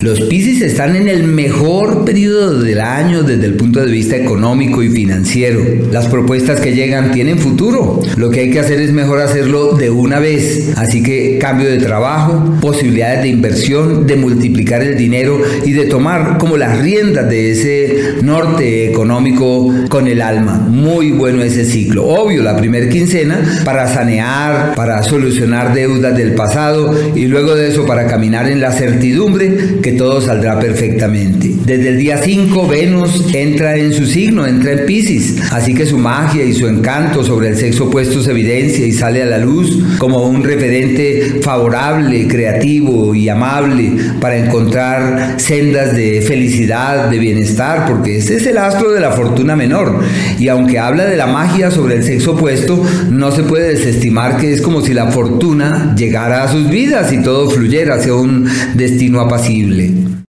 Los Piscis están en el mejor periodo del año desde el punto de vista económico y financiero. Las propuestas que llegan tienen futuro. Lo que hay que hacer es mejor hacerlo de una vez. Así que cambio de trabajo, posibilidades de inversión, de multiplicar el dinero y de tomar como las riendas de ese norte económico con el alma. Muy bueno ese ciclo. Obvio, la primera quincena para sanear, para solucionar deudas del pasado y luego de eso para caminar en la certidumbre que todo saldrá perfectamente. Desde el día 5 Venus entra en su signo, entra en Pisces, así que su magia y su encanto sobre el sexo opuesto se evidencia y sale a la luz como un referente favorable, creativo y amable para encontrar sendas de felicidad, de bienestar, porque ese es el astro de la fortuna menor. Y aunque habla de la magia sobre el sexo opuesto, no se puede desestimar que es como si la fortuna llegara a sus vidas y todo fluyera hacia un destino apacible. feeling